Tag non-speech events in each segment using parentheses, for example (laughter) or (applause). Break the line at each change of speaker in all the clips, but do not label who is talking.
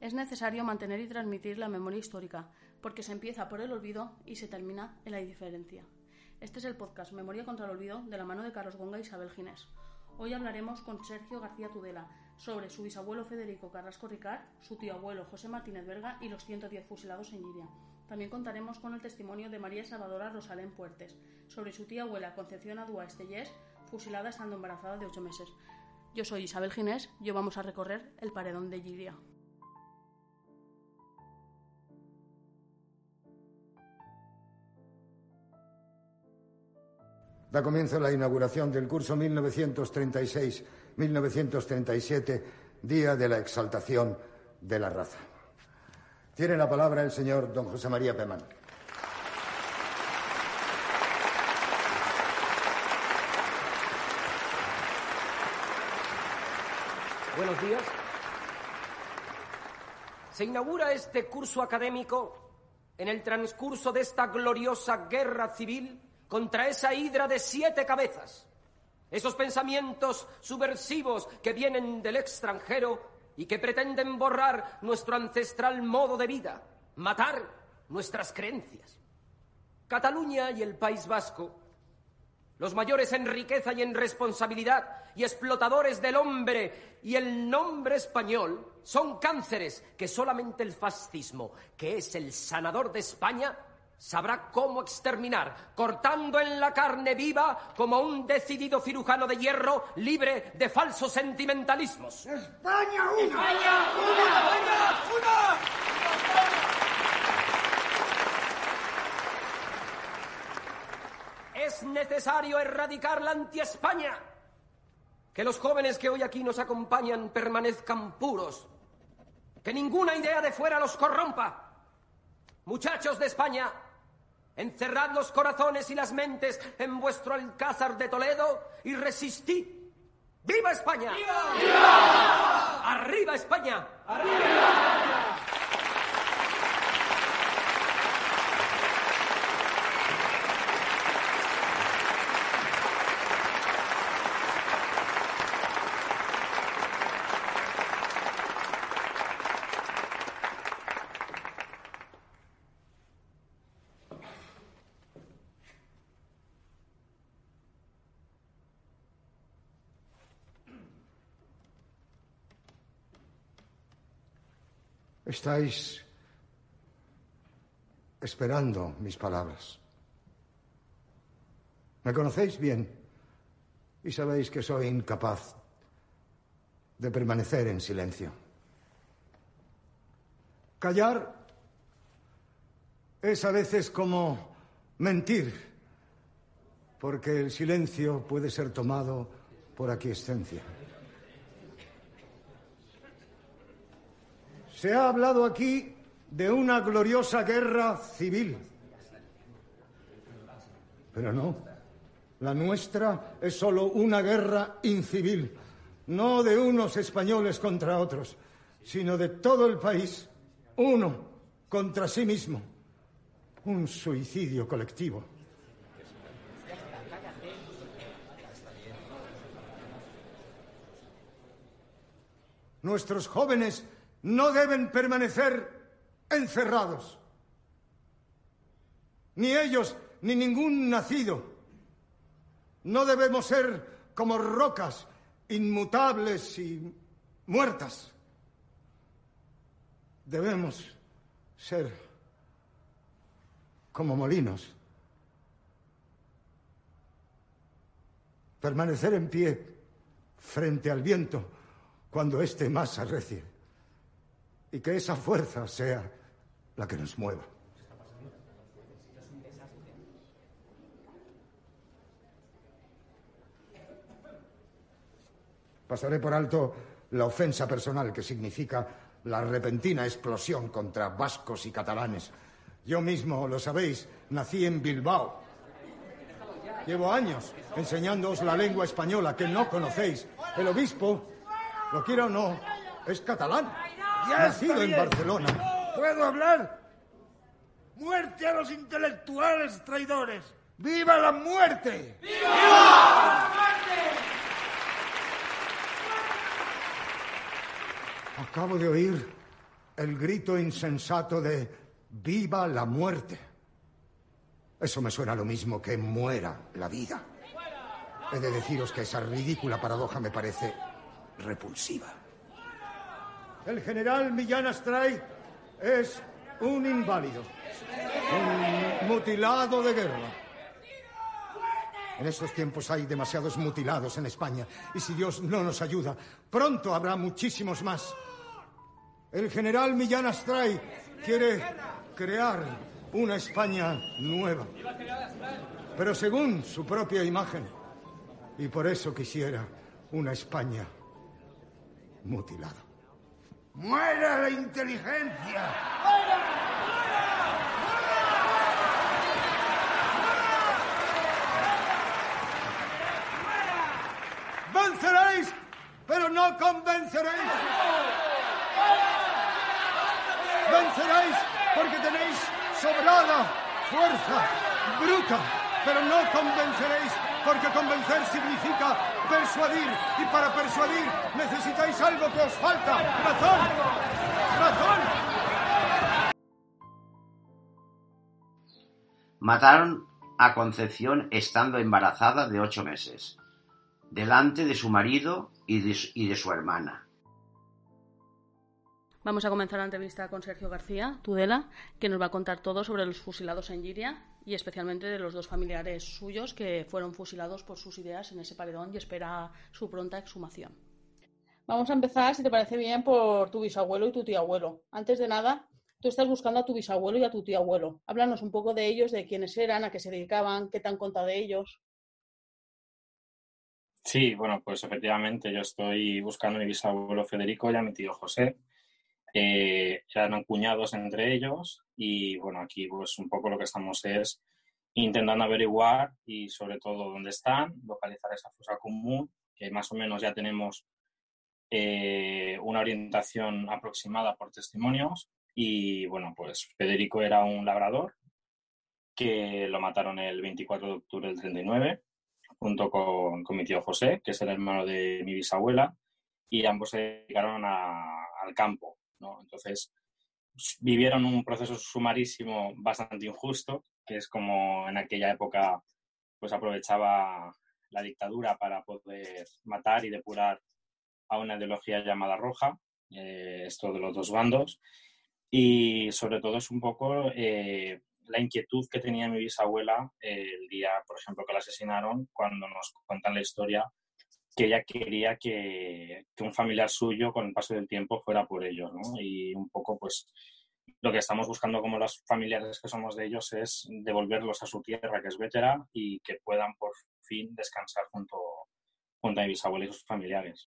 Es necesario mantener y transmitir la memoria histórica, porque se empieza por el olvido y se termina en la indiferencia. Este es el podcast Memoria contra el Olvido de la mano de Carlos Gonga y Isabel Ginés. Hoy hablaremos con Sergio García Tudela sobre su bisabuelo Federico Carrasco Ricard, su tío abuelo José Martínez Verga y los 110 fusilados en Giria. También contaremos con el testimonio de María Salvadora Rosalén Puertes sobre su tía abuela Concepción Adúa Estellés, fusilada estando embarazada de ocho meses. Yo soy Isabel Ginés y vamos a recorrer el paredón de Giria.
Da comienzo la inauguración del curso 1936-1937, Día de la Exaltación de la Raza. Tiene la palabra el señor don José María Pemán.
Buenos días. Se inaugura este curso académico en el transcurso de esta gloriosa guerra civil contra esa hidra de siete cabezas. Esos pensamientos subversivos que vienen del extranjero y que pretenden borrar nuestro ancestral modo de vida, matar nuestras creencias. Cataluña y el País Vasco, los mayores en riqueza y en responsabilidad y explotadores del hombre y el nombre español, son cánceres que solamente el fascismo, que es el sanador de España, sabrá cómo exterminar, cortando en la carne viva como un decidido cirujano de hierro libre de falsos sentimentalismos.
¡España una!
¡España una! ¡Una! Es necesario erradicar la anti-España. Que los jóvenes que hoy aquí nos acompañan permanezcan puros. Que ninguna idea de fuera los corrompa. Muchachos de España, Encerrad los corazones y las mentes en vuestro alcázar de Toledo y resistid. ¡Viva España! ¡Viva! ¡Arriba España! ¡Arriba
Estáis esperando mis palabras. Me conocéis bien y sabéis que soy incapaz de permanecer en silencio. Callar es a veces como mentir, porque el silencio puede ser tomado por aquiescencia. Se ha hablado aquí de una gloriosa guerra civil. Pero no, la nuestra es solo una guerra incivil, no de unos españoles contra otros, sino de todo el país, uno contra sí mismo, un suicidio colectivo. Nuestros jóvenes no deben permanecer encerrados. Ni ellos, ni ningún nacido. No debemos ser como rocas inmutables y muertas. Debemos ser como molinos. Permanecer en pie frente al viento cuando éste más arrecie y que esa fuerza sea la que nos mueva. Pasaré por alto la ofensa personal que significa la repentina explosión contra vascos y catalanes. Yo mismo, lo sabéis, nací en Bilbao. Llevo años enseñándoos la lengua española que no conocéis. El obispo, lo quiera o no, es catalán.
Ya
nacido
está
en. Barcelona.
¿Puedo hablar? ¡Muerte a los intelectuales traidores! ¡Viva la muerte!
Acabo de oír el grito insensato de viva la muerte. Eso me suena lo mismo que muera la vida. He de deciros que esa ridícula paradoja me parece repulsiva. El general Millán Astray es un inválido, un mutilado de guerra. En estos tiempos hay demasiados mutilados en España y si Dios no nos ayuda, pronto habrá muchísimos más. El general Millán Astray quiere crear una España nueva, pero según su propia imagen. Y por eso quisiera una España mutilada.
¡Muera la inteligencia!
¡Venceréis! ¡Pero no convenceréis! ¡Venceréis porque tenéis sobrada fuerza bruta! ¡Pero no convenceréis porque convencer significa persuadir y para persuadir necesitáis algo que os falta, razón, razón.
Mataron a Concepción estando embarazada de ocho meses, delante de su marido y de, y de su hermana.
Vamos a comenzar la entrevista con Sergio García, Tudela, que nos va a contar todo sobre los fusilados en Giria y especialmente de los dos familiares suyos que fueron fusilados por sus ideas en ese paredón y espera su pronta exhumación. Vamos a empezar, si te parece bien, por tu bisabuelo y tu tío abuelo. Antes de nada, tú estás buscando a tu bisabuelo y a tu tío abuelo. Háblanos un poco de ellos, de quiénes eran, a qué se dedicaban, qué te han contado de ellos.
Sí, bueno, pues efectivamente yo estoy buscando a mi bisabuelo Federico y a mi tío José. Eh, eran cuñados entre ellos y bueno, aquí pues un poco lo que estamos es intentando averiguar y sobre todo dónde están, localizar esa fosa común, que más o menos ya tenemos eh, una orientación aproximada por testimonios. Y bueno, pues Federico era un labrador que lo mataron el 24 de octubre del 39 junto con, con mi tío José, que es el hermano de mi bisabuela, y ambos se dedicaron al campo entonces, vivieron un proceso sumarísimo bastante injusto, que es como en aquella época pues aprovechaba la dictadura para poder matar y depurar a una ideología llamada roja, eh, esto de los dos bandos, y sobre todo es un poco eh, la inquietud que tenía mi bisabuela el día, por ejemplo, que la asesinaron, cuando nos cuentan la historia que ella quería que, un familiar suyo con el paso del tiempo fuera por ellos, ¿no? Y un poco, pues, lo que estamos buscando como los familiares que somos de ellos es devolverlos a su tierra, que es vetera, y que puedan por fin descansar junto, junto a mi bisabuela y sus familiares.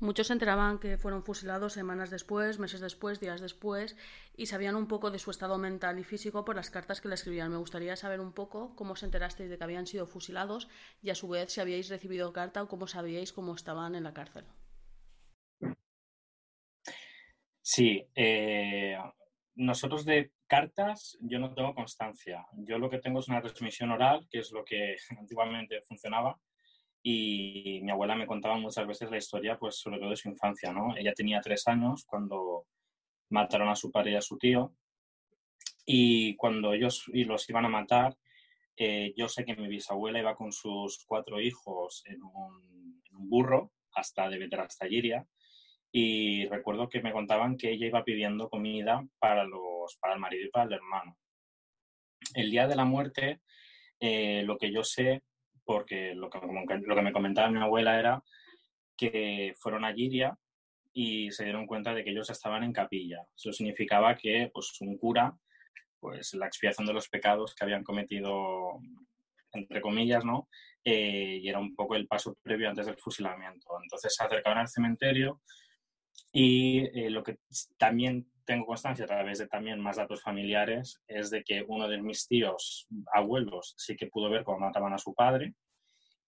Muchos se enteraban que fueron fusilados semanas después, meses después, días después, y sabían un poco de su estado mental y físico por las cartas que le escribían. Me gustaría saber un poco cómo os enterasteis de que habían sido fusilados y a su vez si habíais recibido carta o cómo sabíais cómo estaban en la cárcel.
Sí, eh, nosotros de cartas yo no tengo constancia. Yo lo que tengo es una transmisión oral, que es lo que (laughs) antiguamente funcionaba y mi abuela me contaba muchas veces la historia, pues sobre todo de su infancia, ¿no? Ella tenía tres años cuando mataron a su padre y a su tío y cuando ellos los iban a matar, eh, yo sé que mi bisabuela iba con sus cuatro hijos en un, burro hasta de hasta Giria y recuerdo que me contaban que ella iba pidiendo comida para, los, para el marido y para el hermano. El día de la muerte, eh, lo que yo sé porque lo que, lo que me comentaba mi abuela era que fueron a Giria y se dieron cuenta de que ellos estaban en capilla. Eso significaba que pues, un cura, pues la expiación de los pecados que habían cometido, entre comillas, ¿no? Eh, y era un poco el paso previo antes del fusilamiento. Entonces se acercaban al cementerio y eh, lo que también tengo constancia a través de también más datos familiares es de que uno de mis tíos abuelos sí que pudo ver cómo mataban a su padre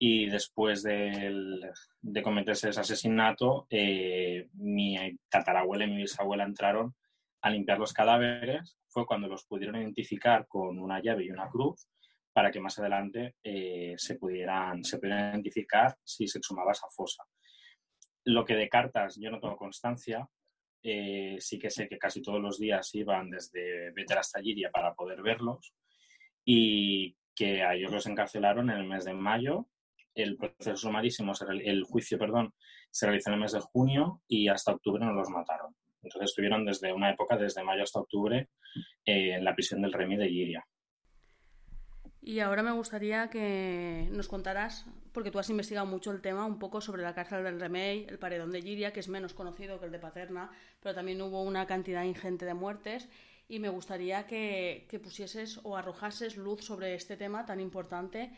y después de, de cometerse ese asesinato, eh, mi tatarabuela y mi bisabuela entraron a limpiar los cadáveres. Fue cuando los pudieron identificar con una llave y una cruz para que más adelante eh, se, pudieran, se pudieran identificar si se exhumaba esa fosa. Lo que de cartas yo no tengo constancia, eh, sí que sé que casi todos los días iban desde Betel hasta Giria para poder verlos y que a ellos los encarcelaron en el mes de mayo. El proceso sumarísimo, el juicio, perdón, se realizó en el mes de junio y hasta octubre no los mataron. Entonces estuvieron desde una época, desde mayo hasta octubre, eh, en la prisión del Remi de Giria.
Y ahora me gustaría que nos contaras, porque tú has investigado mucho el tema, un poco sobre la cárcel del Remey, el paredón de Giria, que es menos conocido que el de Paterna, pero también hubo una cantidad ingente de muertes. Y me gustaría que, que pusieses o arrojases luz sobre este tema tan importante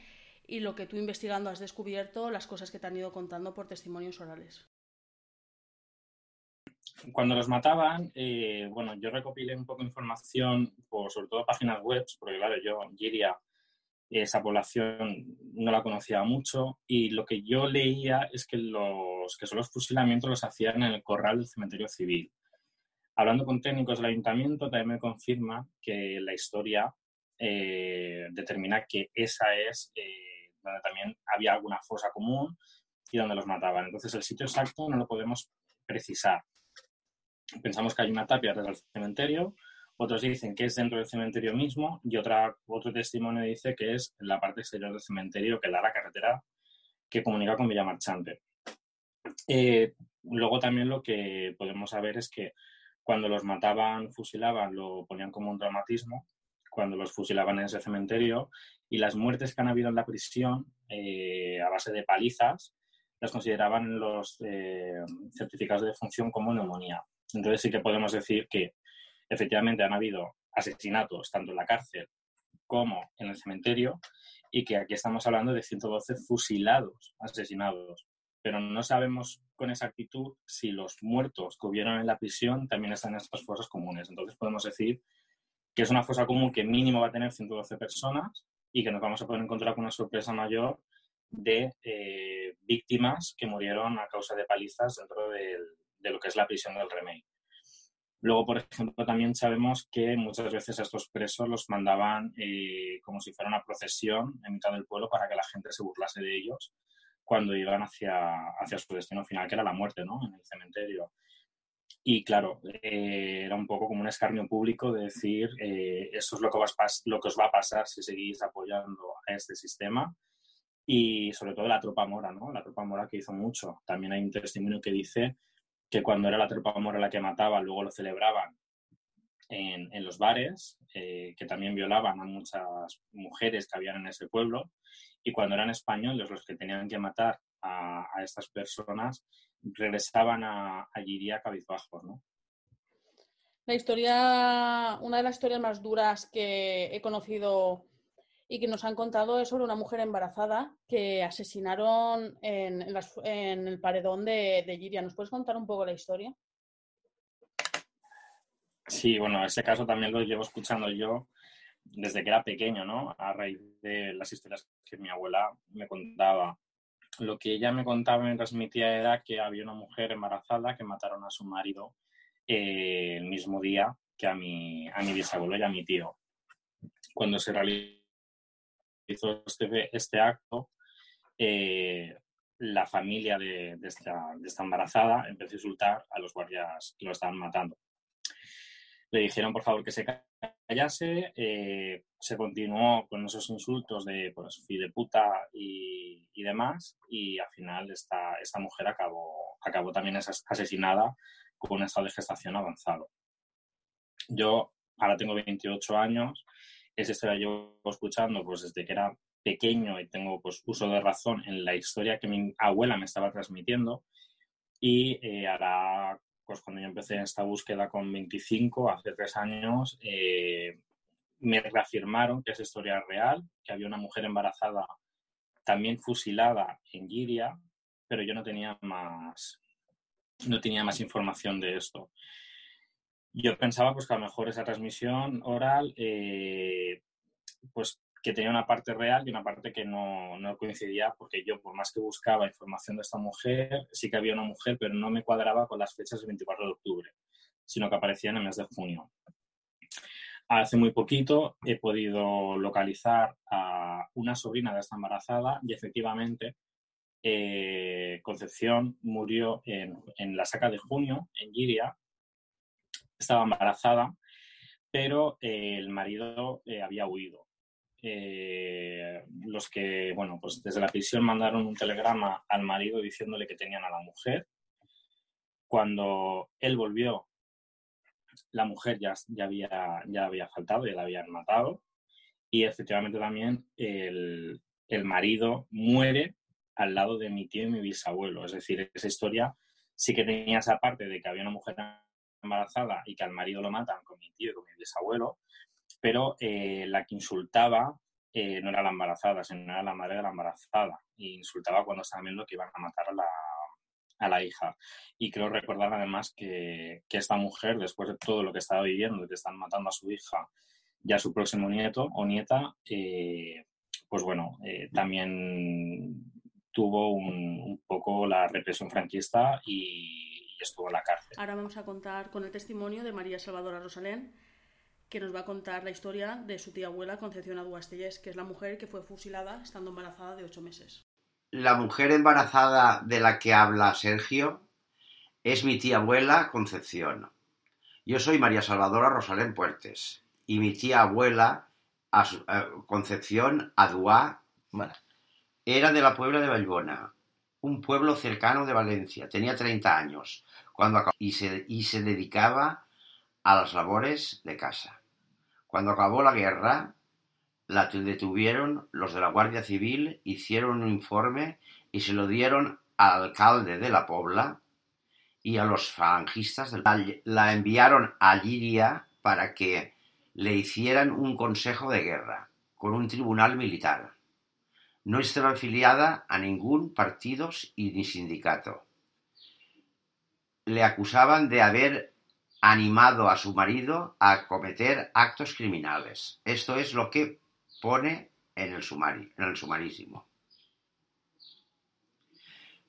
y lo que tú investigando has descubierto, las cosas que te han ido contando por testimonios orales.
Cuando los mataban, eh, bueno, yo recopilé un poco de información por sobre todo páginas web, porque claro, yo, Giria, esa población no la conocía mucho y lo que yo leía es que los que son los fusilamientos los hacían en el corral del cementerio civil. Hablando con técnicos del ayuntamiento, también me confirma que la historia eh, determina que esa es eh, donde también había alguna fosa común y donde los mataban. Entonces, el sitio exacto no lo podemos precisar. Pensamos que hay una tapia desde el cementerio, otros dicen que es dentro del cementerio mismo y otra, otro testimonio dice que es en la parte exterior del cementerio que da la carretera que comunica con Villamarchante. Eh, luego también lo que podemos saber es que cuando los mataban, fusilaban, lo ponían como un traumatismo, cuando los fusilaban en ese cementerio, y las muertes que han habido en la prisión eh, a base de palizas, las consideraban los eh, certificados de función como neumonía. Entonces sí que podemos decir que efectivamente han habido asesinatos tanto en la cárcel como en el cementerio y que aquí estamos hablando de 112 fusilados, asesinados. Pero no sabemos con exactitud si los muertos que hubieron en la prisión también están en estas fosas comunes. Entonces podemos decir que es una fosa común que mínimo va a tener 112 personas y que nos vamos a poder encontrar con una sorpresa mayor de eh, víctimas que murieron a causa de palizas dentro de lo que es la prisión del Remey. Luego, por ejemplo, también sabemos que muchas veces a estos presos los mandaban eh, como si fuera una procesión en mitad del pueblo para que la gente se burlase de ellos cuando iban hacia, hacia su destino final, que era la muerte, ¿no? En el cementerio. Y claro, eh, era un poco como un escarnio público de decir, eh, eso es lo que, lo que os va a pasar si seguís apoyando a este sistema. Y sobre todo la tropa mora, ¿no? La tropa mora que hizo mucho. También hay un testimonio que dice que cuando era la tropa mora la que mataba, luego lo celebraban en, los bares, eh, que también violaban a muchas mujeres que habían en ese pueblo, y cuando eran españoles los que tenían que matar a, estas personas, regresaban a, a Giria cabizbajos, ¿no?
La historia, una de las historias más duras que he conocido y que nos han contado es sobre una mujer embarazada que asesinaron en, el paredón de, de Giria. ¿Nos puedes contar un poco la historia?
Sí, bueno, ese caso también lo llevo escuchando yo desde que era pequeño, ¿no? A raíz de las historias que mi abuela me contaba. Lo que ella me contaba y me transmitía era que había una mujer embarazada que mataron a su marido eh, el mismo día que a mi, a mi bisabuelo y a mi tío. Cuando se realizó hizo este, este acto, eh, la familia de, esta, embarazada empezó a insultar a los guardias que lo estaban matando. Le dijeron, por favor, que se callase. Eh, se continuó con esos insultos de pues, puta y, demás. Y al final esta, esta mujer acabó, acabó también asesinada con un estado de gestación avanzado. Yo ahora tengo 28 años esa historia yo escuchando pues desde que era pequeño y tengo pues uso de razón en la historia que mi abuela me estaba transmitiendo. Y eh, ahora pues cuando yo empecé esta búsqueda con 25 hace tres años eh, me reafirmaron que esa historia es real que había una mujer embarazada también fusilada en Giria pero yo no tenía más no tenía más información de esto yo pensaba pues que a lo mejor esa transmisión oral, eh, pues que tenía una parte real y una parte que no, no, coincidía, porque yo, por más que buscaba información de esta mujer, sí que había una mujer, pero no me cuadraba con las fechas del 24 de octubre, sino que aparecía en el mes de junio. Hace muy poquito he podido localizar a una sobrina de esta embarazada y efectivamente eh, Concepción murió en, la saca de junio, en Giria. Estaba embarazada, pero eh, el marido eh, había huido. los que, bueno, pues desde la prisión mandaron un telegrama al marido diciéndole que tenían a la mujer. Cuando él volvió, la mujer ya, ya, había, ya había faltado, ya la habían matado. Y efectivamente también el, el marido muere al lado de mi tío y mi bisabuelo. Es decir, esa historia sí que tenía esa parte de que había una mujer embarazada y que al marido lo matan con mi tío y con mi bisabuelo, pero eh, la que insultaba eh, no era la embarazada, sino era la madre de la embarazada. Y insultaba cuando estaban viendo que iban a matar a la, a la hija. Y creo recordar además que, que, esta mujer, después de todo lo que estaba viviendo, de que están matando a su hija y a su próximo nieto o nieta, eh, pues bueno, también tuvo un, poco la represión franquista y, estuvo en la cárcel.
Ahora vamos a contar con el testimonio de María Salvadora Rosalén, que nos va a contar la historia de su tía abuela Concepción Aduastellés, que es la mujer que fue fusilada estando embarazada de ocho meses.
La mujer embarazada de la que habla Sergio es mi tía abuela Concepción. Yo soy María Salvadora Rosalén Puertes y mi tía abuela eh, Concepción Aduá bueno, era de la Puebla de Vallbona, un pueblo cercano de Valencia. Tenía 30 años cuando y, se, y se dedicaba a las labores de casa. Cuando acabó la guerra, la detuvieron los de la Guardia Civil, hicieron un informe y se lo dieron al alcalde de la Pobla y a los falangistas. La enviaron a Liria para que le hicieran un consejo de guerra con un tribunal militar. No estaba afiliada a ningún partido ni sindicato. Le acusaban de haber animado a su marido a cometer actos criminales. Esto es lo que pone en el, sumario, en el sumarísimo.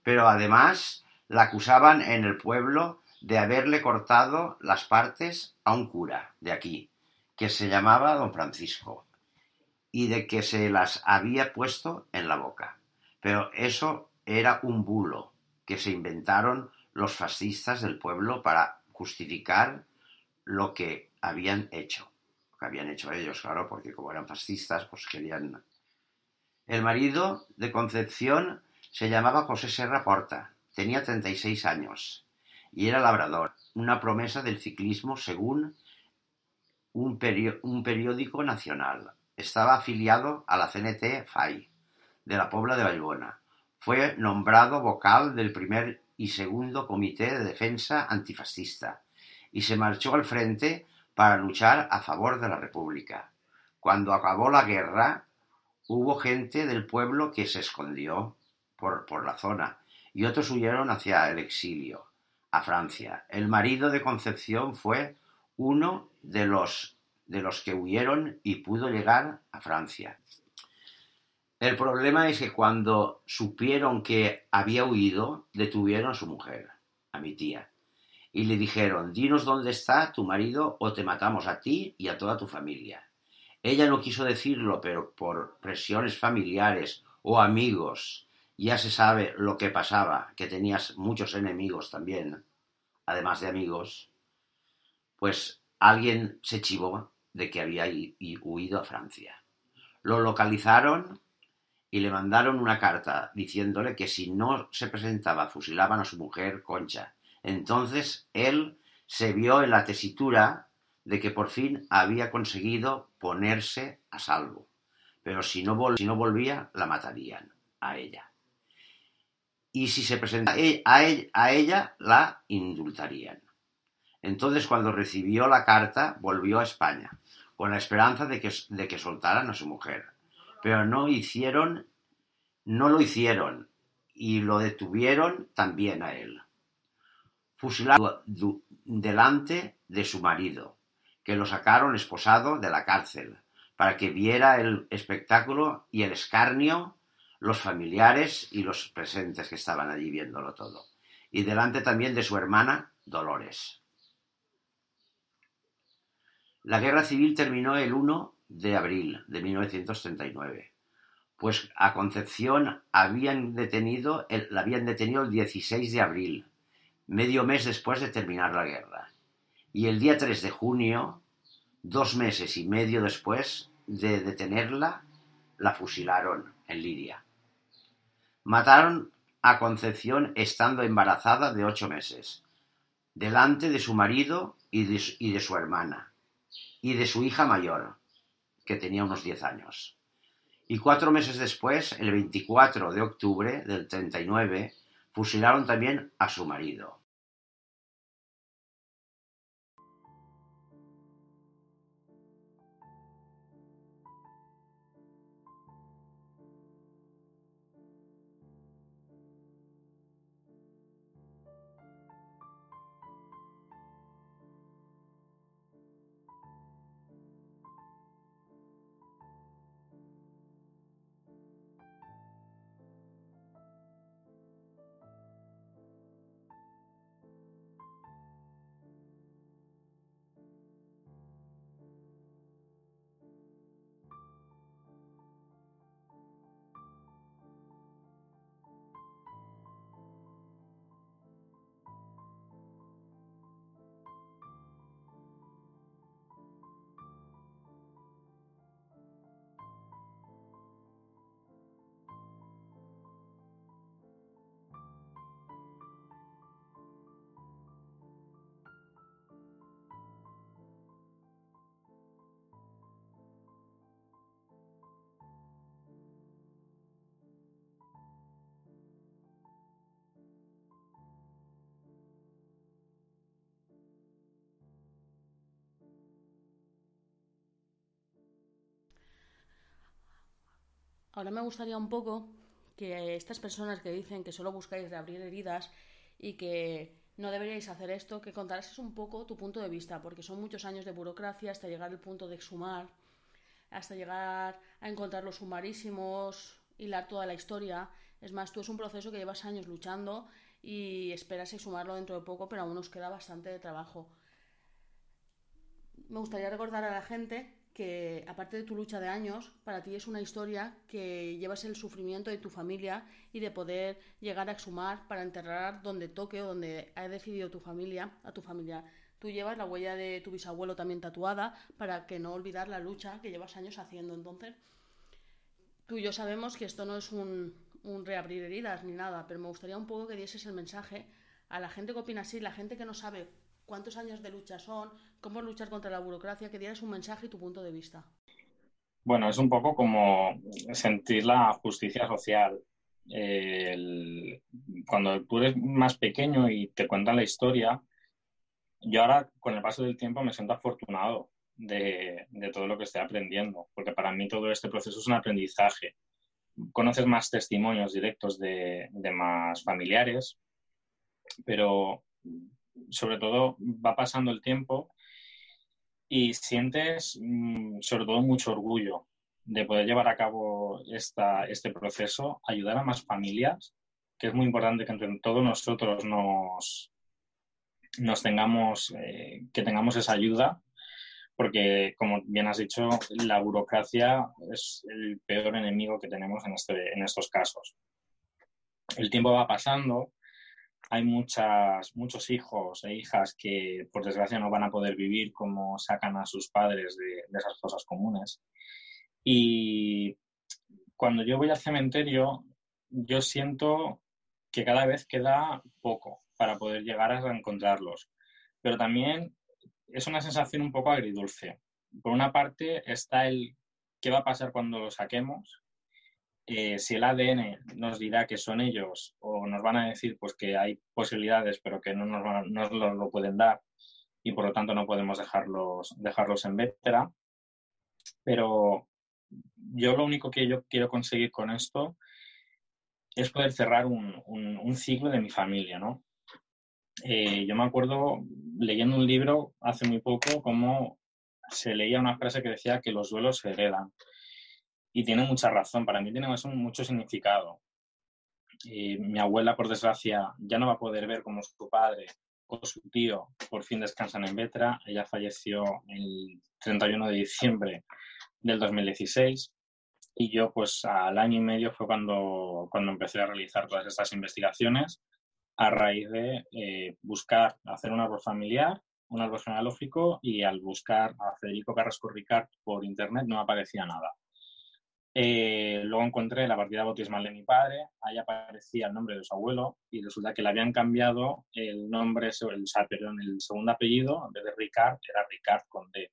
Pero además la acusaban en el pueblo de haberle cortado las partes a un cura de aquí, que se llamaba don Francisco y de que se las había puesto en la boca. Pero eso era un bulo que se inventaron los fascistas del pueblo para justificar lo que habían hecho. Lo que habían hecho ellos, claro, porque como eran fascistas, pues querían... El marido de Concepción se llamaba José Serra Porta, tenía 36 años y era labrador, una promesa del ciclismo según un, un periódico nacional. Estaba afiliado a la CNT FAI, de la Pobla de Vallbona. Fue nombrado vocal del primer y segundo Comité de Defensa Antifascista y se marchó al frente para luchar a favor de la República. Cuando acabó la guerra, hubo gente del pueblo que se escondió por, por la zona y otros huyeron hacia el exilio, a Francia. El marido de Concepción fue uno de los de los que huyeron y pudo llegar a Francia. El problema es que cuando supieron que había huido, detuvieron a su mujer, a mi tía, y le dijeron, dinos dónde está tu marido o te matamos a ti y a toda tu familia. Ella no quiso decirlo, pero por presiones familiares o amigos, ya se sabe lo que pasaba, que tenías muchos enemigos también, además de amigos, pues alguien se chivó de que había huido a Francia. Lo localizaron y le mandaron una carta diciéndole que si no se presentaba fusilaban a su mujer Concha. Entonces él se vio en la tesitura de que por fin había conseguido ponerse a salvo. Pero si no, volvía, la matarían a ella. Y si se presentaba a ella, la indultarían. Entonces, cuando recibió la carta, volvió a España, con la esperanza de que, de que soltaran a su mujer. Pero no hicieron, no lo hicieron, y lo detuvieron también a él. Fusilado delante de su marido, que lo sacaron esposado de la cárcel, para que viera el espectáculo y el escarnio los familiares y los presentes que estaban allí viéndolo todo. Y delante también de su hermana Dolores. La guerra civil terminó el 1 de abril de 1939. pues a Concepción habían detenido, la habían detenido el 16 de abril, medio mes después de terminar la guerra. Y el día 3 de junio, dos meses y medio después de detenerla, la fusilaron en Lidia. Mataron a Concepción estando embarazada de ocho meses, delante de su marido y de, su hermana, y de su hija mayor, que tenía unos diez años. Y cuatro meses después, el 24 de octubre del 39, fusilaron también a su marido.
Ahora me gustaría un poco que estas personas que dicen que solo buscáis reabrir heridas y que no deberíais hacer esto, que contaras un poco tu punto de vista, porque son muchos años de burocracia hasta llegar al punto de exhumar, hasta llegar a encontrar los sumarísimos, hilar toda la historia. Es más, tú es un proceso que llevas años luchando y esperas exhumarlo dentro de poco, pero aún nos queda bastante de trabajo. Me gustaría recordar a la gente que aparte de tu lucha de años, para ti es una historia que llevas el sufrimiento de tu familia y de poder llegar a exhumar para enterrar donde toque o donde ha decidido tu familia, a tu familia. Tú llevas la huella de tu bisabuelo también tatuada para que no olvidar la lucha que llevas años haciendo. Entonces, tú y yo sabemos que esto no es un, un reabrir heridas ni nada, pero me gustaría un poco que dieses el mensaje a la gente que opina así, la gente que no sabe cuántos años de lucha son, cómo luchar contra la burocracia, que dieras un mensaje y tu punto de vista.
Bueno, es un poco como sentir la justicia social. cuando tú eres más pequeño y te cuentan la historia, yo ahora con el paso del tiempo me siento afortunado de, todo lo que estoy aprendiendo, porque para mí todo este proceso es un aprendizaje. Conoces más testimonios directos de, de más familiares, pero sobre todo va pasando el tiempo y sientes mm, sobre todo mucho orgullo de poder llevar a cabo esta, este proceso, ayudar a más familias, que es muy importante que entre todos nosotros nos, nos tengamos, eh, que tengamos esa ayuda, porque como bien has dicho, la burocracia es el peor enemigo que tenemos en, este, en estos casos. El tiempo va pasando, hay muchas, muchos hijos e hijas que, por desgracia, no van a poder vivir como sacan a sus padres de, esas cosas comunes. Y cuando yo voy al cementerio, yo siento que cada vez queda poco para poder llegar a encontrarlos. Pero también es una sensación un poco agridulce. Por una parte está el qué va a pasar cuando lo saquemos eh, si el ADN nos dirá que son ellos o nos van a decir pues que hay posibilidades pero que no nos, lo, pueden dar y por lo tanto no podemos dejarlos, dejarlos en vétera. Pero yo lo único que yo quiero conseguir con esto es poder cerrar un, un, ciclo de mi familia, ¿no? Eh, yo me acuerdo leyendo un libro hace muy poco cómo se leía una frase que decía que los duelos se heredan. Y tiene mucha razón, para mí tiene mucho significado. mi abuela, por desgracia, ya no va a poder ver cómo su padre o su tío por fin descansan en Vetra. Ella falleció el 31 de diciembre del 2016 Y yo, pues al año y medio fue cuando, cuando empecé a realizar todas estas investigaciones a raíz de eh, buscar hacer un árbol familiar, un árbol genealógico, y al buscar a Federico Carrasco Ricard por internet no aparecía nada. Eh, luego encontré la partida bautismal de mi padre, ahí aparecía el nombre de su abuelo y resulta que le habían cambiado el nombre, el, perdón, el segundo apellido, en vez de Ricard, era Ricard con D.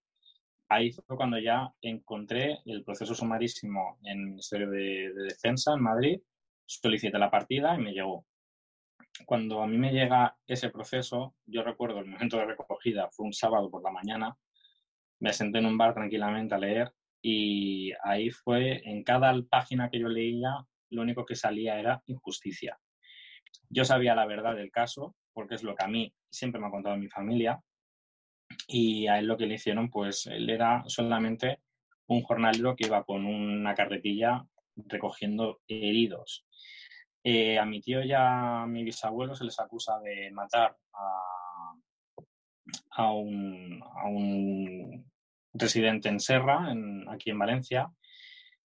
Ahí fue cuando ya encontré el proceso sumarísimo en el Ministerio de, de Defensa en Madrid, solicité la partida y me llegó. Cuando a mí me llega ese proceso, yo recuerdo el momento de recogida, fue un sábado por la mañana, me senté en un bar tranquilamente a leer y ahí fue, en cada página que yo leía, lo único que salía era injusticia. Yo sabía la verdad del caso, porque es lo que a mí siempre me ha contado mi familia, y a él lo que le hicieron, pues él era solamente un jornalero que iba con una carretilla recogiendo heridos. Eh, a mi tío y a mi bisabuelo se les acusa de matar a, a, un, a un, residente en Serra, aquí en Valencia,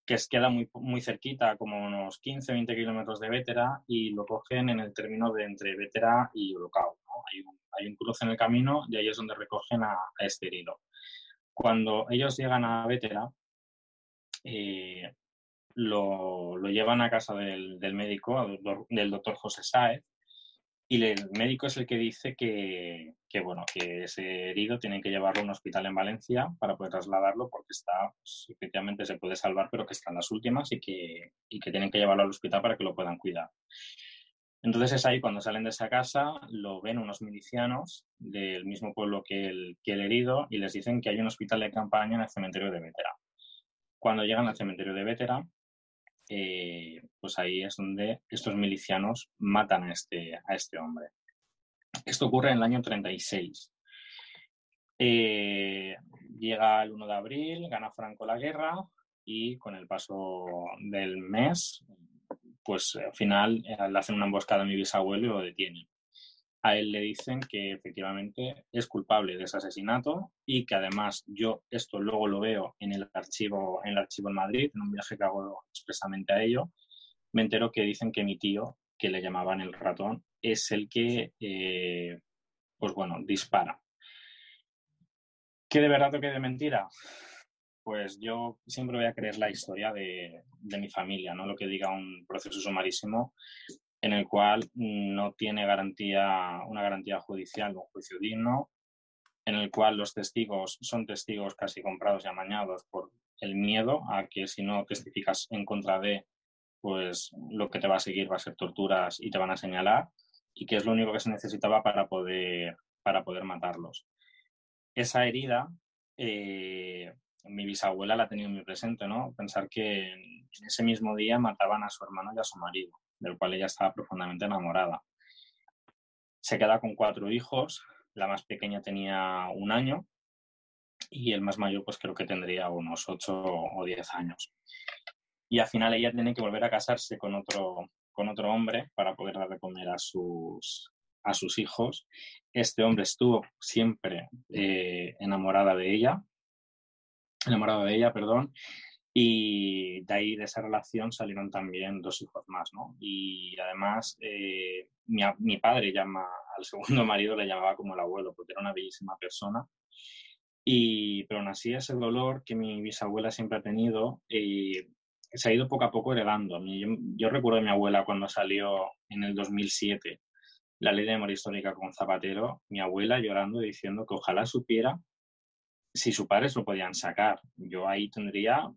que es, queda muy, muy cerquita, como unos 15-20 kilómetros de Vétera, y lo cogen en el término de entre Vétera y Brocao. Hay, un, hay, cruce en el camino y ahí es donde recogen a, a este herido. Cuando ellos llegan a Vétera, eh, lo, lo, llevan a casa del, del médico, del doctor José Sáez, y el médico es el que dice que, que, bueno, que ese herido tienen que llevarlo a un hospital en Valencia para poder trasladarlo porque está, pues, efectivamente se puede salvar, pero que están las últimas y que, y que tienen que llevarlo al hospital para que lo puedan cuidar. Entonces es ahí cuando salen de esa casa, lo ven unos milicianos del mismo pueblo que el, que el herido y les dicen que hay un hospital de campaña en el cementerio de Vétera. Cuando llegan al cementerio de Vétera, eh, pues ahí es donde estos milicianos matan a este, a este hombre. Esto ocurre en el año 36. Eh, llega el 1 de abril, gana Franco la guerra y con el paso del mes, pues al final eh, le hacen una emboscada a mi bisabuelo y lo detienen a él le dicen que efectivamente es culpable de ese asesinato y que además yo esto luego lo veo en el archivo en el archivo en Madrid, en un viaje que hago expresamente a ello, me entero que dicen que mi tío, que le llamaban el ratón, es el que, eh, pues bueno, dispara. ¿Qué de verdad o qué de mentira? Pues yo siempre voy a creer la historia de, de mi familia, no lo que diga un proceso sumarísimo, en el cual no tiene garantía, una garantía judicial de un juicio digno, en el cual los testigos son testigos casi comprados y amañados por el miedo a que si no testificas en contra de, pues lo que te va a seguir va a ser torturas y te van a señalar, y que es lo único que se necesitaba para poder, para poder matarlos. Esa herida, eh, mi bisabuela la ha tenido muy presente, ¿no? Pensar que en ese mismo día mataban a su hermano y a su marido del cual ella estaba profundamente enamorada. Se queda con cuatro hijos, la más pequeña tenía un año y el más mayor pues creo que tendría unos ocho o diez años. Y al final ella tiene que volver a casarse con otro, con otro hombre para poder dar de comer a sus, a sus hijos. Este hombre estuvo siempre eh, enamorada de ella, enamorado de ella, perdón, y de ahí, de esa relación, salieron también dos hijos más, ¿no? Y además, eh, mi, mi, padre llama (laughs) al segundo marido, le llamaba como el abuelo, porque era una bellísima persona. Y, pero aún así, ese dolor que mi bisabuela siempre ha tenido eh, se ha ido poco a poco heredando. Yo, yo recuerdo a mi abuela cuando salió en el 2007 la ley de memoria histórica con Zapatero, mi abuela llorando diciendo que ojalá supiera si su padre se lo podían sacar. Yo ahí tendría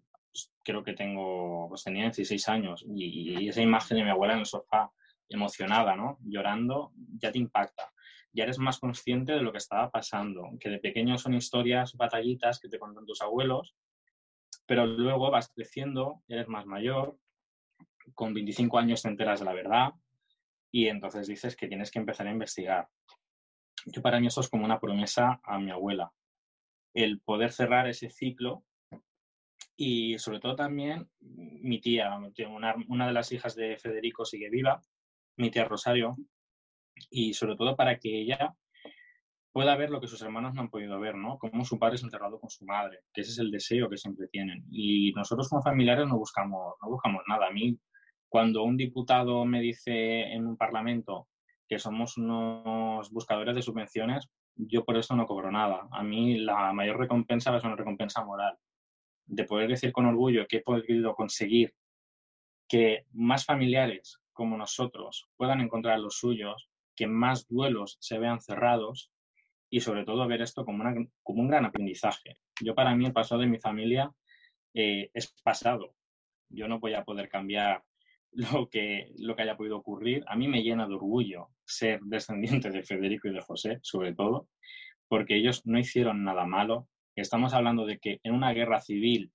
creo que tengo, pues tenía 16 años y, esa imagen de mi abuela en el sofá emocionada, ¿no? Llorando, ya te impacta. Ya eres más consciente de lo que estaba pasando, que de pequeño son historias, batallitas que te cuentan tus abuelos, pero luego vas creciendo, eres más mayor, con 25 años te enteras de la verdad y entonces dices que tienes que empezar a investigar. Yo para mí eso es como una promesa a mi abuela, el poder cerrar ese ciclo y sobre todo también mi tía, una, una de las hijas de Federico sigue viva, mi tía Rosario, y sobre todo para que ella pueda ver lo que sus hermanos no han podido ver, ¿no? Cómo su padre es enterrado con su madre, que ese es el deseo que siempre tienen. Y nosotros como familiares no buscamos, no buscamos nada. A mí, cuando un diputado me dice en un parlamento que somos unos buscadores de subvenciones, yo por eso no cobro nada. A mí la mayor recompensa es una recompensa moral, de poder decir con orgullo que he podido conseguir que más familiares como nosotros puedan encontrar los suyos, que más duelos se vean cerrados y sobre todo ver esto como, como un gran aprendizaje. Yo para mí el pasado de mi familia eh, es pasado. Yo no voy a poder cambiar (laughs) lo que, lo que haya podido ocurrir. A mí me llena de orgullo ser (laughs) descendiente de Federico y de José, sobre todo, porque ellos no hicieron nada malo. Estamos hablando de que en una guerra civil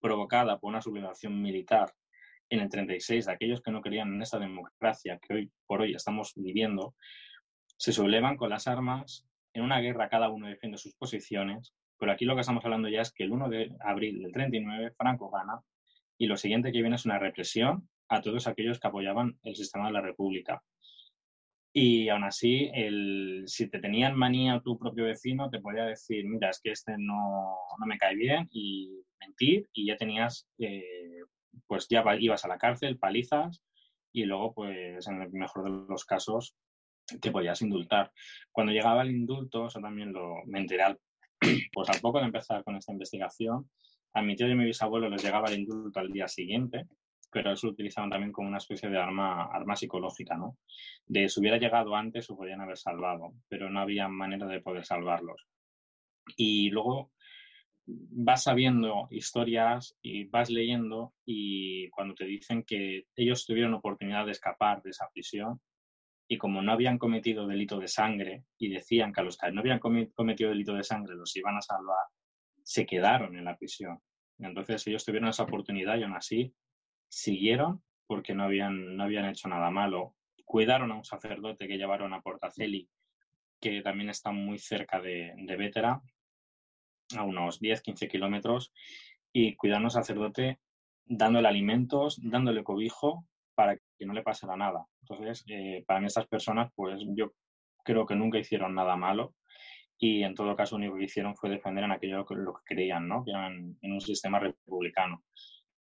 provocada por una sublevación militar en el 36, de aquellos que no creían en esa democracia que hoy por hoy estamos viviendo, se sublevan con las armas, en una guerra cada uno defiende sus posiciones, pero aquí lo que estamos hablando ya es que el 1 de abril del 39 Franco gana y lo siguiente que viene es una represión a todos aquellos que apoyaban el sistema de la República. Y aún así, el, si te tenían manía tu propio vecino, te podía decir, mira, es que este no, no me cae bien y mentir y ya tenías, eh, pues ya ibas a la cárcel, palizas y luego, pues en el mejor de los casos, te podías indultar. Cuando llegaba el indulto, eso también lo me enteré (clears throat) pues al poco de empezar con esta investigación, a mi tío y a mi bisabuelo les llegaba el indulto al día siguiente, pero eso lo utilizaban también como una especie de arma, arma psicológica, ¿no? De si hubiera llegado antes, o podían haber salvado, pero no había manera de poder salvarlos. Y luego vas sabiendo historias y vas leyendo y cuando te dicen que ellos tuvieron oportunidad de escapar de esa prisión, y como no habían cometido delito de sangre y decían que a los que no habían cometido delito de sangre los iban a salvar, se quedaron en la prisión. Entonces ellos tuvieron esa oportunidad y aún así siguieron porque no habían, no habían hecho nada malo. Cuidaron a un sacerdote que llevaron a Portaceli, que también está muy cerca de, de Vétera, a unos 10-15 kilómetros, y cuidaron a sacerdote dándole alimentos, dándole cobijo para que no le pasara nada. Entonces, eh, para mí estas personas, pues yo creo que nunca hicieron nada malo y en todo caso lo único que hicieron fue defender en aquello que, lo que creían, ¿no? Que en, un sistema republicano.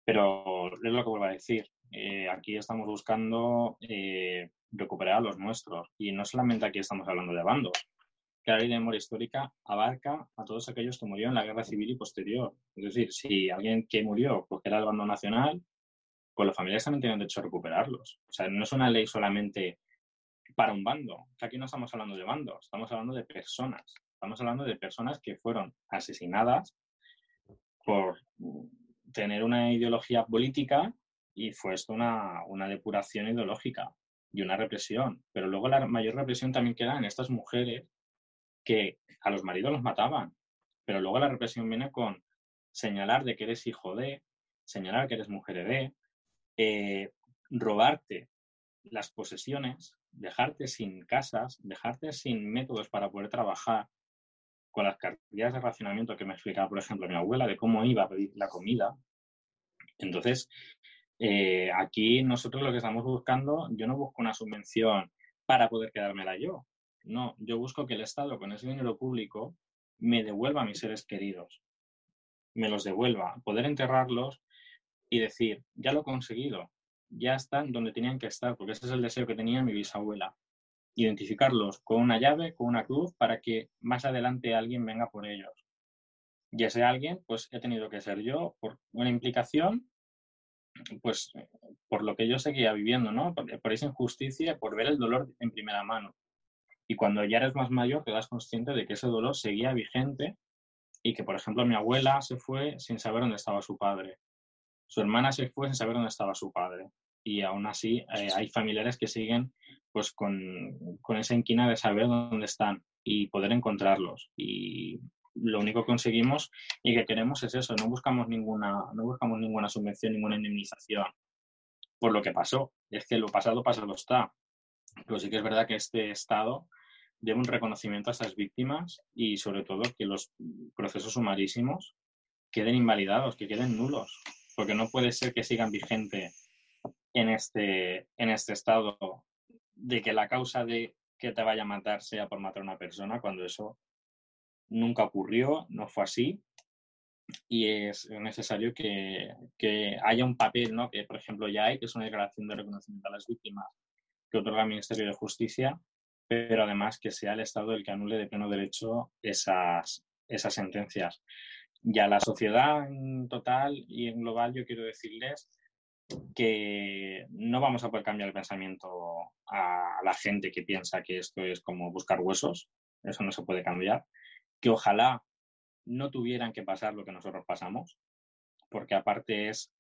Pero es lo que vuelvo a decir, eh, aquí estamos buscando eh, recuperar a los nuestros y no solamente aquí estamos hablando de bandos, que la ley de memoria histórica abarca a todos aquellos que murieron en la guerra civil y posterior. Es decir, si alguien que murió porque era el bando nacional, pues los familiares también tienen derecho a recuperarlos. O sea, no es una ley solamente para un bando. Aquí no estamos hablando de bandos, estamos hablando de personas. Estamos hablando de personas que fueron asesinadas por tener una ideología política y fue esto una, una depuración ideológica y una represión. Pero luego la mayor represión también queda en estas mujeres que a los maridos los mataban. Pero luego la represión viene con señalar de que eres hijo de, señalar que eres mujer de, eh, robarte las posesiones, dejarte sin casas, dejarte sin métodos para poder trabajar, con las cartillas de racionamiento que me explicaba, por ejemplo, mi abuela, de cómo iba a pedir la comida. Entonces, eh, aquí nosotros lo que estamos buscando, yo no busco una subvención para poder quedármela yo. No, yo busco que el Estado, con ese dinero público, me devuelva a mis seres queridos. Me los devuelva. Poder enterrarlos y decir, ya lo he conseguido, ya están donde tenían que estar, porque ese es el deseo que tenía mi bisabuela. Identificarlos con una llave, con una cruz, para que más adelante alguien venga por ellos. Y ese alguien, pues he tenido que ser yo por una implicación, pues por lo que yo seguía viviendo, ¿no? Por, por esa injusticia, por ver el dolor en primera mano. Y cuando ya eres más mayor, te das consciente de que ese dolor seguía vigente y que, por ejemplo, mi abuela se fue sin saber dónde estaba su padre. Su hermana se fue sin saber dónde estaba su padre. Y aún así eh, hay familiares que siguen pues con, con, esa inquina de saber dónde están y poder encontrarlos. Y lo único que conseguimos y que queremos es eso, no buscamos ninguna, no buscamos ninguna subvención, ninguna indemnización por lo que pasó. Es que lo pasado pasado está. Pero sí que es verdad que este Estado debe un reconocimiento a esas víctimas y sobre todo que los procesos sumarísimos queden invalidados, que queden nulos porque no puede ser que sigan vigente en este, en este estado de que la causa de que te vaya a matar sea por matar a una persona, cuando eso nunca ocurrió, no fue así. Y es necesario que, que haya un papel, ¿no? que por ejemplo ya hay, que es una declaración de reconocimiento a las víctimas que otorga el Ministerio de Justicia, pero además que sea el Estado el que anule de pleno derecho esas, esas sentencias. Y a la sociedad en total y en global yo quiero decirles que no vamos a poder cambiar el pensamiento a la gente que piensa que esto es como buscar huesos, eso no se puede cambiar, que ojalá no tuvieran que pasar lo que nosotros pasamos, porque aparte es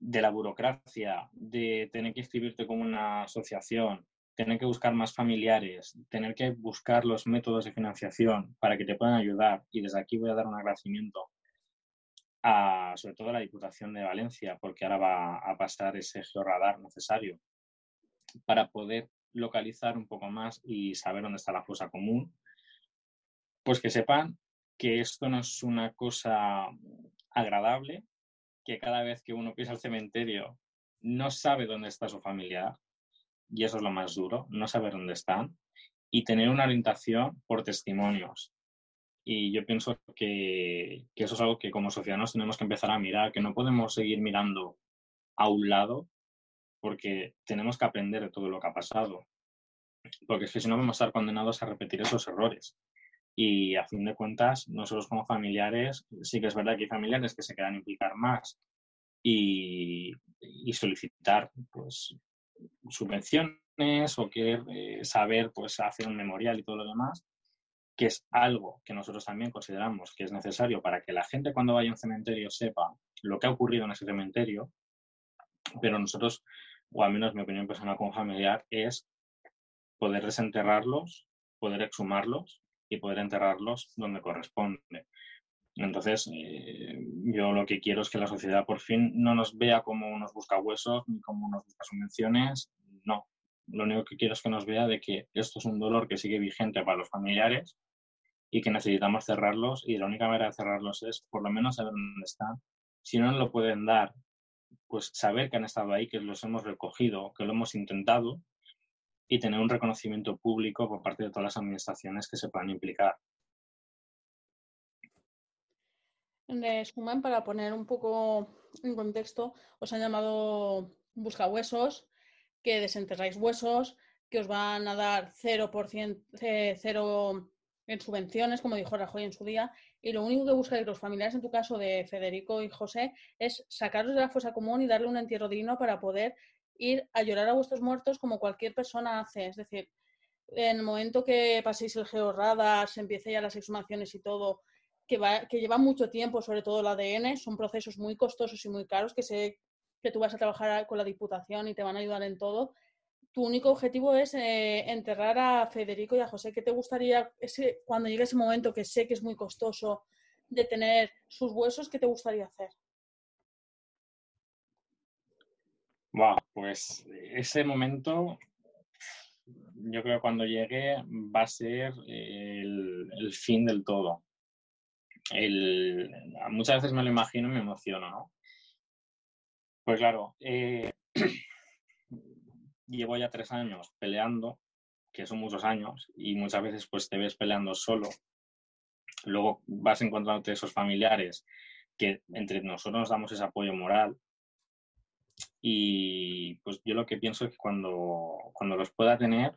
de la burocracia, de tener que inscribirte como una asociación, tener que buscar más familiares, tener que buscar los métodos de financiación para que te puedan ayudar. Y desde aquí voy a dar un agradecimiento sobre todo a la Diputación de Valencia, porque ahora va a pasar ese georradar necesario para poder localizar un poco más y saber dónde está la fosa común. Pues que sepan que esto no es una cosa agradable, que cada vez que uno pisa el cementerio no sabe dónde está su familiar, y eso es lo más duro, no saber dónde están, y tener una orientación por testimonios. Y yo pienso que, eso es algo que como sociedadanos tenemos que empezar a mirar, que no podemos seguir mirando a un lado, porque tenemos que aprender de todo lo que ha pasado. Porque es que si no vamos a estar condenados a repetir esos errores. Y a fin de cuentas, nosotros como familiares, sí que es verdad que hay familiares que se quedan implicar más y, solicitar pues, subvenciones o querer eh, saber pues, hacer un memorial y todo lo demás, que es algo que nosotros también consideramos que es necesario para que la gente cuando vaya a un cementerio sepa lo que ha ocurrido en ese cementerio, pero nosotros, o al menos mi opinión personal como familiar, es poder desenterrarlos, poder exhumarlos y poder enterrarlos donde corresponde. Entonces, eh, yo lo que quiero es que la sociedad por fin no nos vea como unos buscahuesos ni como unos busca subvenciones. No. Lo único que quiero es que nos vea de que esto es un dolor que sigue vigente para los familiares y que necesitamos cerrarlos y la única manera de cerrarlos es por lo menos saber dónde están. Si no nos lo pueden dar, pues saber que han estado ahí, que los hemos recogido, que lo hemos intentado y tener un reconocimiento público por parte de todas las administraciones que se puedan implicar.
En resumen, para poner un poco en contexto, os han llamado buscahuesos, que desenterráis huesos, que os van a dar 0%, eh, cero en subvenciones, como dijo Rajoy en su día, y lo único que buscáis los familiares, en tu caso de Federico y José, es sacaros de la fosa común y darle un entierro digno para poder ir a llorar a vuestros muertos como cualquier persona hace. Es decir, en el momento que paséis el georradar, se empiece ya las exhumaciones y todo, que, va, que lleva mucho tiempo, sobre todo el ADN, son procesos muy costosos y muy caros que sé que tú vas a trabajar con la Diputación y te van a ayudar en todo. Tu único objetivo es eh, enterrar a Federico y a José. ¿Qué te gustaría, cuando llegue ese momento que sé que es muy costoso, de tener sus huesos, qué te gustaría hacer?
pues ese momento, yo creo que cuando llegue va a ser el, fin del todo. muchas veces me lo imagino y me emociono, ¿no? Pues claro, eh, (clears throat) llevo ya tres años peleando, que son muchos años, y muchas veces pues te ves peleando solo. Luego vas encontrándote esos familiares que entre nosotros nos damos ese apoyo moral y pues yo lo que pienso es que cuando, cuando los pueda tener,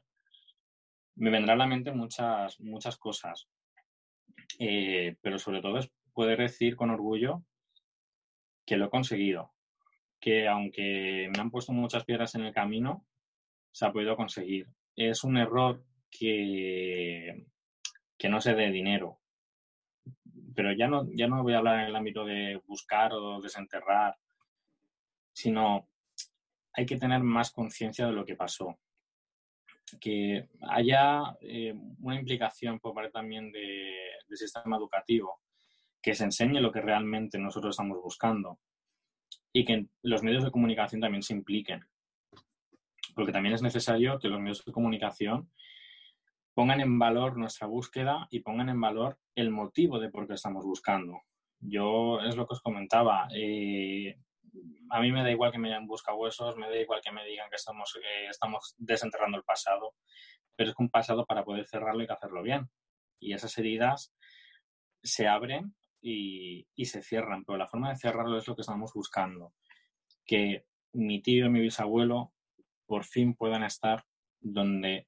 me vendrá a la mente muchas, muchas cosas. Eh, pero sobre todo es poder decir con orgullo que lo he conseguido. Que aunque me han puesto muchas piedras en el camino, se ha podido conseguir. Es un error que, que no se dé dinero. Pero ya no, ya no voy a hablar en el ámbito de buscar o desenterrar, sino hay que tener más conciencia de lo que pasó. Que haya eh, una implicación por parte también de, del sistema educativo, que se enseñe lo que realmente nosotros estamos buscando y que los medios de comunicación también se impliquen. Porque también es necesario que los medios de comunicación pongan en valor nuestra búsqueda y pongan en valor el motivo de por qué estamos buscando. Yo es lo que os comentaba. Eh, a mí me da igual que me busca huesos, me da igual que me digan que estamos, estamos desenterrando el pasado, pero es que un pasado para poder cerrarlo hay que hacerlo bien. Y esas heridas se abren y, y se cierran, pero la forma de cerrarlo es lo que estamos buscando. Que mi tío mi bisabuelo por fin puedan estar donde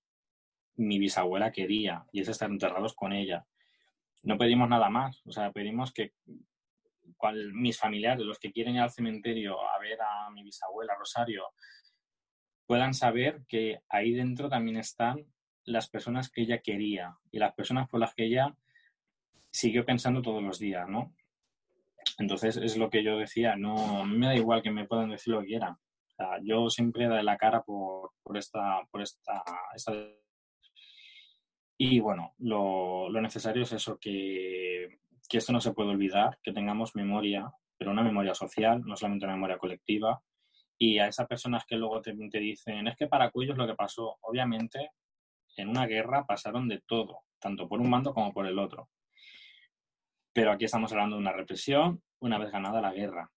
mi bisabuela quería, y es estar enterrados con ella. No pedimos nada más, o sea, pedimos que mis familiares, los que quieren ir al cementerio a ver a mi bisabuela Rosario, puedan saber que ahí dentro también están las personas que ella quería y las personas por las que ella siguió pensando todos los días, ¿no? Entonces es lo que yo decía, no me da igual que me puedan decir lo que quieran. Yo siempre daré la cara por, esta, por esta, y bueno, lo, necesario es eso, que, esto no se puede olvidar, que tengamos memoria, pero una memoria social, no solamente una memoria colectiva. Y a esas personas que luego te, te dicen, es que para es lo que pasó, obviamente en una guerra pasaron de todo, tanto por un mando como por el otro. Pero aquí estamos hablando de una represión una vez ganada la guerra.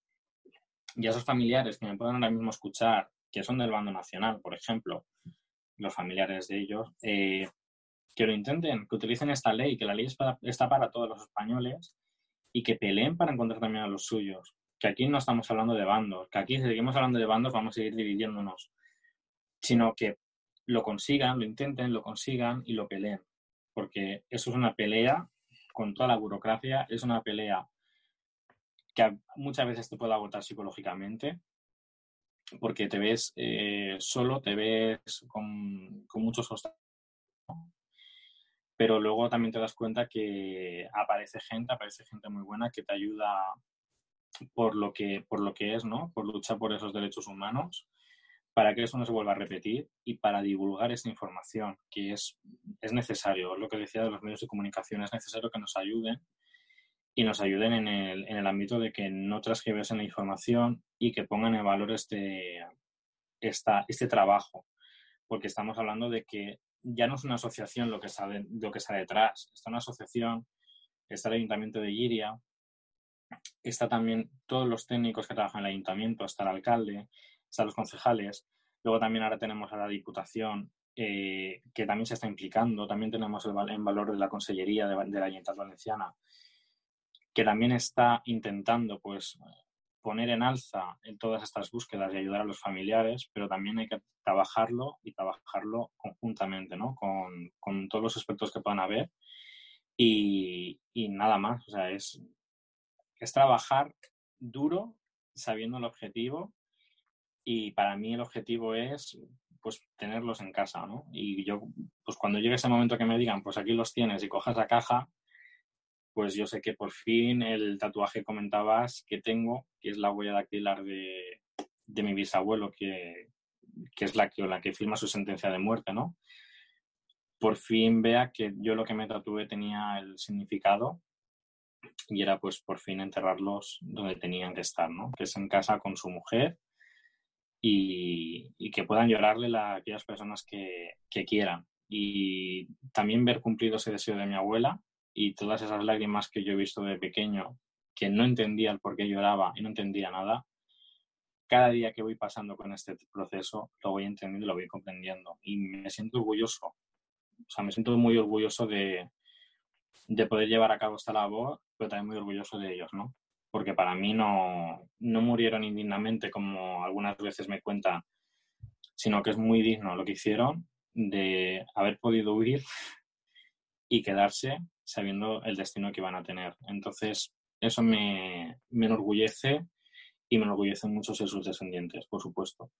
Y a esos familiares que me pueden ahora mismo escuchar, que son del bando nacional, por ejemplo, los familiares de ellos, eh, que lo intenten, que utilicen esta ley, que la ley está para todos los españoles y que peleen para encontrar también a los suyos. Que aquí no estamos hablando de bandos, que aquí si seguimos hablando de bandos vamos a seguir dividiéndonos, sino que lo consigan, lo intenten, lo consigan y lo peleen. Porque eso es una pelea con toda la burocracia, es una pelea que muchas veces te puede agotar psicológicamente, porque te ves eh, solo, te ves con, muchos obstáculos pero luego también te das cuenta que aparece gente, aparece gente muy buena que te ayuda por lo que, por lo que es, ¿no? Por luchar por esos derechos humanos, para que eso no se vuelva a repetir y para divulgar esta información, que es, es necesario, lo que decía de los medios de comunicación, es necesario que nos ayuden y nos ayuden en el, en el ámbito de que no transgiversen la información y que pongan en valor este, esta, este trabajo, porque estamos hablando de que ya no es una asociación lo que está, lo que está detrás, está una asociación, está el Ayuntamiento de Giria, está también todos los técnicos que trabajan en el Ayuntamiento, está el alcalde, están los concejales, luego también ahora tenemos a la Diputación, eh, que también se está implicando, también tenemos el, en valor de la Consellería de, de la Ayuntamiento Valenciana, que también está intentando pues poner en alza en todas estas búsquedas y ayudar a los familiares, pero también hay que trabajarlo y trabajarlo conjuntamente, ¿no? Con, con todos los aspectos que puedan haber y, y, nada más. O sea, es, es trabajar duro sabiendo el objetivo y para mí el objetivo es pues tenerlos en casa, ¿no? Y yo, pues cuando llegue ese momento que me digan, pues aquí los tienes y cojas la caja, pues yo sé que por fin el tatuaje comentabas que tengo, que es la huella dactilar de, de mi bisabuelo, que, que, es la que, la que firma su sentencia de muerte, ¿no? Por fin vea que yo lo que me tatué tenía el significado y era pues por fin enterrarlos donde tenían que estar, ¿no? Que es en casa con su mujer y, y que puedan llorarle a aquellas personas que, que quieran. Y también ver cumplido ese deseo de mi abuela, y todas esas lágrimas que yo he visto de pequeño, que no entendía el por qué lloraba y no entendía nada, cada día que voy pasando con este proceso lo voy entendiendo y lo voy comprendiendo. Y me siento orgulloso, o sea, me siento muy orgulloso de, de poder llevar a cabo esta labor, pero también muy orgulloso de ellos, ¿no? Porque para mí no, no murieron indignamente como algunas veces me cuentan, sino que es muy digno lo que hicieron de haber podido huir y quedarse sabiendo el destino que van a tener. Entonces, eso me, me enorgullece y me enorgullece mucho ser sus descendientes, por supuesto.